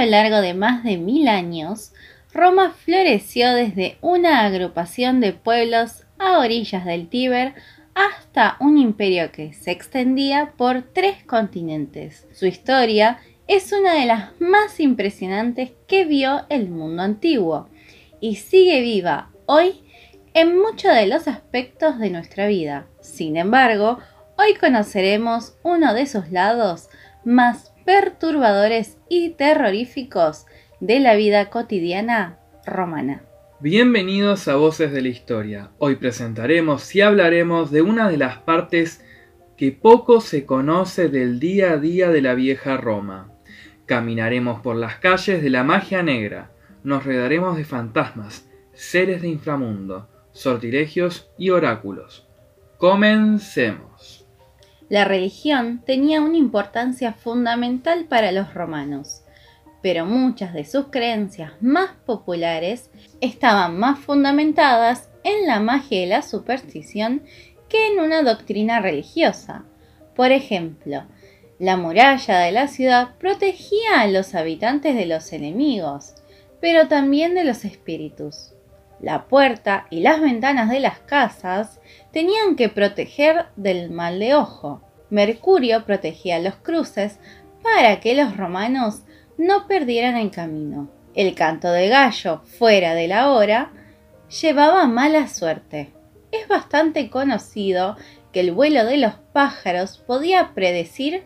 lo largo de más de mil años, Roma floreció desde una agrupación de pueblos a orillas del Tíber hasta un imperio que se extendía por tres continentes. Su historia es una de las más impresionantes que vio el mundo antiguo y sigue viva hoy en muchos de los aspectos de nuestra vida. Sin embargo, hoy conoceremos uno de sus lados más perturbadores y terroríficos de la vida cotidiana romana. Bienvenidos a Voces de la Historia. Hoy presentaremos y hablaremos de una de las partes que poco se conoce del día a día de la vieja Roma. Caminaremos por las calles de la magia negra, nos redaremos de fantasmas, seres de inframundo, sortilegios y oráculos. Comencemos. La religión tenía una importancia fundamental para los romanos, pero muchas de sus creencias más populares estaban más fundamentadas en la magia y la superstición que en una doctrina religiosa. Por ejemplo, la muralla de la ciudad protegía a los habitantes de los enemigos, pero también de los espíritus. La puerta y las ventanas de las casas tenían que proteger del mal de ojo. Mercurio protegía los cruces para que los romanos no perdieran el camino. El canto de gallo fuera de la hora llevaba mala suerte. Es bastante conocido que el vuelo de los pájaros podía predecir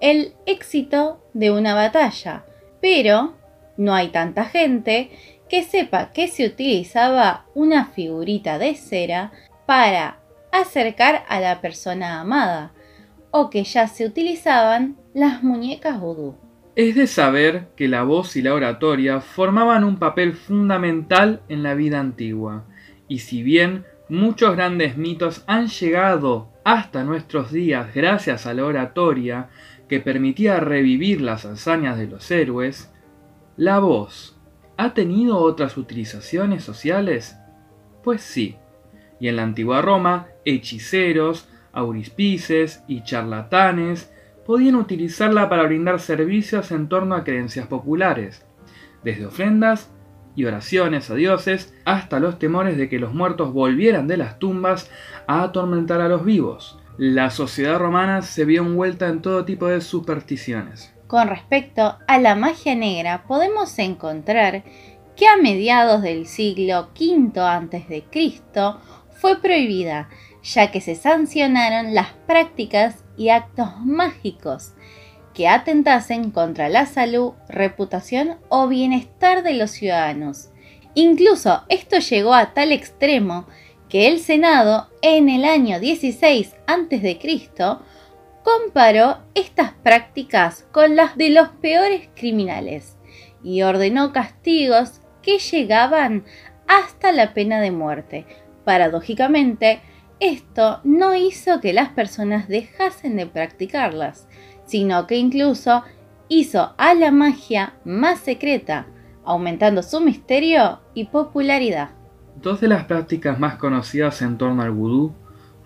el éxito de una batalla, pero no hay tanta gente que sepa que se utilizaba una figurita de cera para acercar a la persona amada o que ya se utilizaban las muñecas vudú. Es de saber que la voz y la oratoria formaban un papel fundamental en la vida antigua, y si bien muchos grandes mitos han llegado hasta nuestros días gracias a la oratoria que permitía revivir las hazañas de los héroes, la voz ¿Ha tenido otras utilizaciones sociales? Pues sí, y en la antigua Roma, hechiceros, aurispices y charlatanes podían utilizarla para brindar servicios en torno a creencias populares, desde ofrendas y oraciones a dioses hasta los temores de que los muertos volvieran de las tumbas a atormentar a los vivos. La sociedad romana se vio envuelta en todo tipo de supersticiones. Con respecto a la magia negra, podemos encontrar que a mediados del siglo V a.C. fue prohibida, ya que se sancionaron las prácticas y actos mágicos que atentasen contra la salud, reputación o bienestar de los ciudadanos. Incluso esto llegó a tal extremo que el Senado en el año 16 a.C comparó estas prácticas con las de los peores criminales y ordenó castigos que llegaban hasta la pena de muerte. Paradójicamente, esto no hizo que las personas dejasen de practicarlas, sino que incluso hizo a la magia más secreta, aumentando su misterio y popularidad. Dos de las prácticas más conocidas en torno al vudú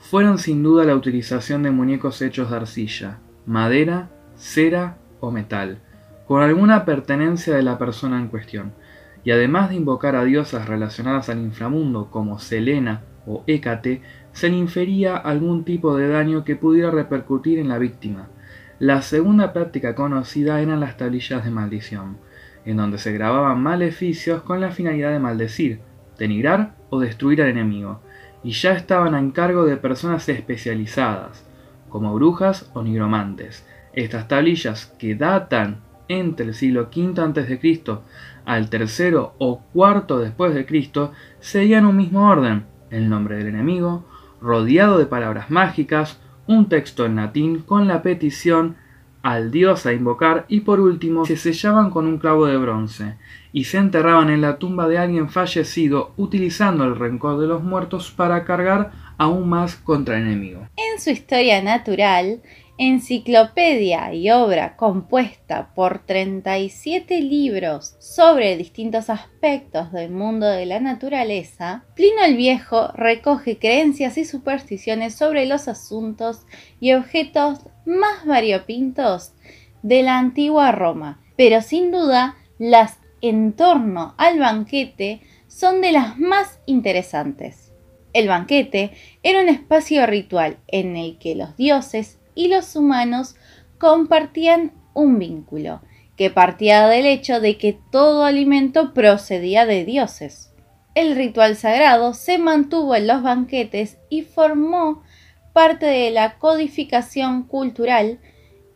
fueron sin duda la utilización de muñecos hechos de arcilla, madera, cera o metal, con alguna pertenencia de la persona en cuestión, y además de invocar a diosas relacionadas al inframundo como Selena o Hécate, se le infería algún tipo de daño que pudiera repercutir en la víctima. La segunda práctica conocida eran las tablillas de maldición, en donde se grababan maleficios con la finalidad de maldecir, denigrar o destruir al enemigo, y ya estaban a cargo de personas especializadas, como brujas o nigromantes. Estas tablillas, que datan entre el siglo V a.C. al tercero o cuarto después de Cristo, seguían un mismo orden, el nombre del enemigo, rodeado de palabras mágicas, un texto en latín con la petición al dios a invocar y por último se sellaban con un clavo de bronce y se enterraban en la tumba de alguien fallecido utilizando el rencor de los muertos para cargar aún más contra el enemigo. En su historia natural, enciclopedia y obra compuesta por 37 libros sobre distintos aspectos del mundo de la naturaleza, Plino el Viejo recoge creencias y supersticiones sobre los asuntos y objetos más variopintos de la antigua Roma, pero sin duda las en torno al banquete son de las más interesantes. El banquete era un espacio ritual en el que los dioses y los humanos compartían un vínculo que partía del hecho de que todo alimento procedía de dioses. El ritual sagrado se mantuvo en los banquetes y formó parte de la codificación cultural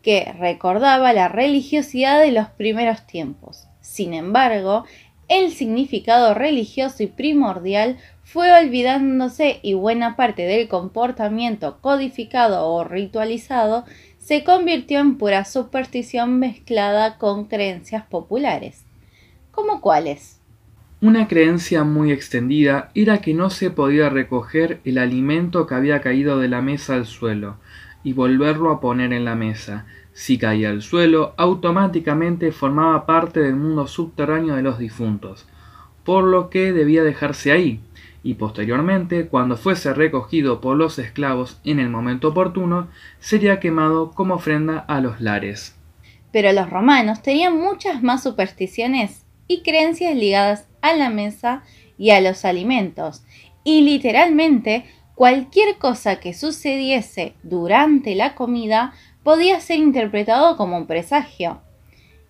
que recordaba la religiosidad de los primeros tiempos. Sin embargo, el significado religioso y primordial fue olvidándose y buena parte del comportamiento codificado o ritualizado se convirtió en pura superstición mezclada con creencias populares. ¿Cómo cuáles? Una creencia muy extendida era que no se podía recoger el alimento que había caído de la mesa al suelo y volverlo a poner en la mesa. Si caía al suelo, automáticamente formaba parte del mundo subterráneo de los difuntos, por lo que debía dejarse ahí, y posteriormente, cuando fuese recogido por los esclavos en el momento oportuno, sería quemado como ofrenda a los lares. Pero los romanos tenían muchas más supersticiones y creencias ligadas a la mesa y a los alimentos, y literalmente cualquier cosa que sucediese durante la comida podía ser interpretado como un presagio.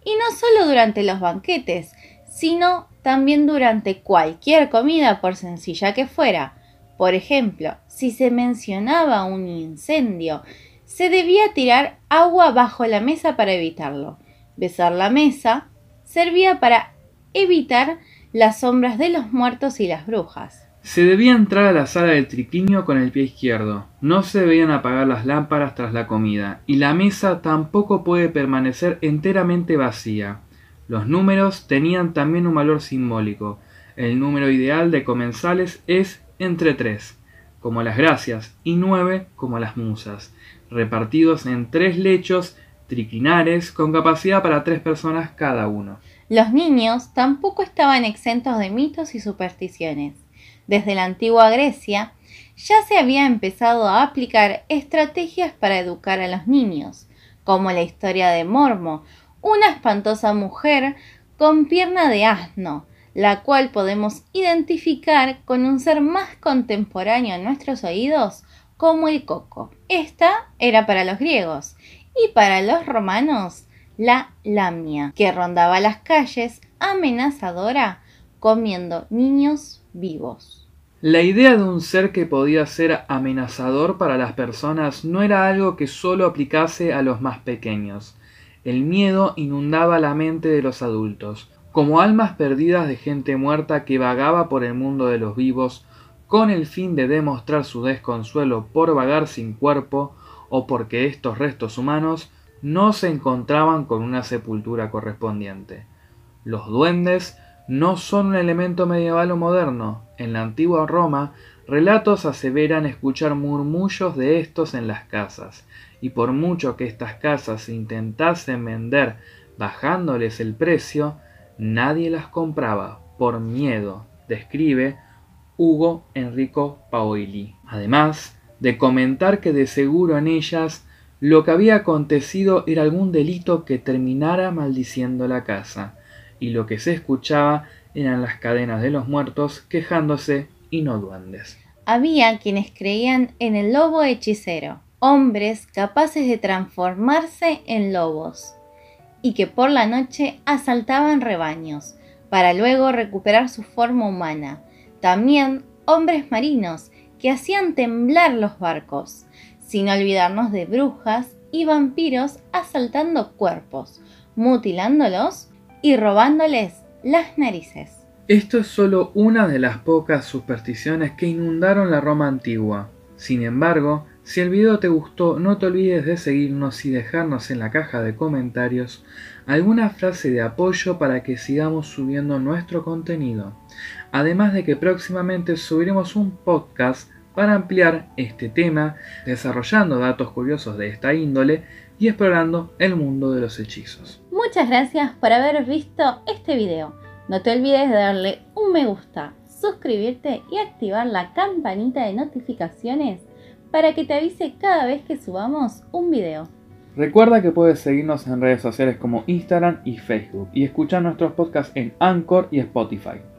Y no solo durante los banquetes, sino también durante cualquier comida, por sencilla que fuera. Por ejemplo, si se mencionaba un incendio, se debía tirar agua bajo la mesa para evitarlo. Besar la mesa servía para evitar las sombras de los muertos y las brujas. Se debía entrar a la sala del triclinio con el pie izquierdo. No se debían apagar las lámparas tras la comida, y la mesa tampoco puede permanecer enteramente vacía. Los números tenían también un valor simbólico. El número ideal de comensales es entre tres, como las gracias, y nueve como las musas, repartidos en tres lechos triclinares con capacidad para tres personas cada uno. Los niños tampoco estaban exentos de mitos y supersticiones. Desde la antigua Grecia ya se había empezado a aplicar estrategias para educar a los niños, como la historia de Mormo, una espantosa mujer con pierna de asno, la cual podemos identificar con un ser más contemporáneo en nuestros oídos como el coco. Esta era para los griegos y para los romanos la lamia, que rondaba las calles amenazadora comiendo niños vivos. La idea de un ser que podía ser amenazador para las personas no era algo que solo aplicase a los más pequeños. El miedo inundaba la mente de los adultos, como almas perdidas de gente muerta que vagaba por el mundo de los vivos con el fin de demostrar su desconsuelo por vagar sin cuerpo o porque estos restos humanos no se encontraban con una sepultura correspondiente. Los duendes no son un elemento medieval o moderno. En la antigua Roma, relatos aseveran escuchar murmullos de estos en las casas, y por mucho que estas casas intentasen vender bajándoles el precio, nadie las compraba por miedo, describe Hugo Enrico Paoli. Además de comentar que de seguro en ellas lo que había acontecido era algún delito que terminara maldiciendo la casa, y lo que se escuchaba eran las cadenas de los muertos quejándose y no duendes. Había quienes creían en el lobo hechicero, hombres capaces de transformarse en lobos y que por la noche asaltaban rebaños para luego recuperar su forma humana. También hombres marinos que hacían temblar los barcos, sin olvidarnos de brujas y vampiros asaltando cuerpos, mutilándolos y robándoles las narices. Esto es solo una de las pocas supersticiones que inundaron la Roma antigua. Sin embargo, si el video te gustó, no te olvides de seguirnos y dejarnos en la caja de comentarios alguna frase de apoyo para que sigamos subiendo nuestro contenido. Además de que próximamente subiremos un podcast para ampliar este tema, desarrollando datos curiosos de esta índole y explorando el mundo de los hechizos. Muchas gracias por haber visto este video. No te olvides de darle un me gusta, suscribirte y activar la campanita de notificaciones para que te avise cada vez que subamos un video. Recuerda que puedes seguirnos en redes sociales como Instagram y Facebook y escuchar nuestros podcasts en Anchor y Spotify.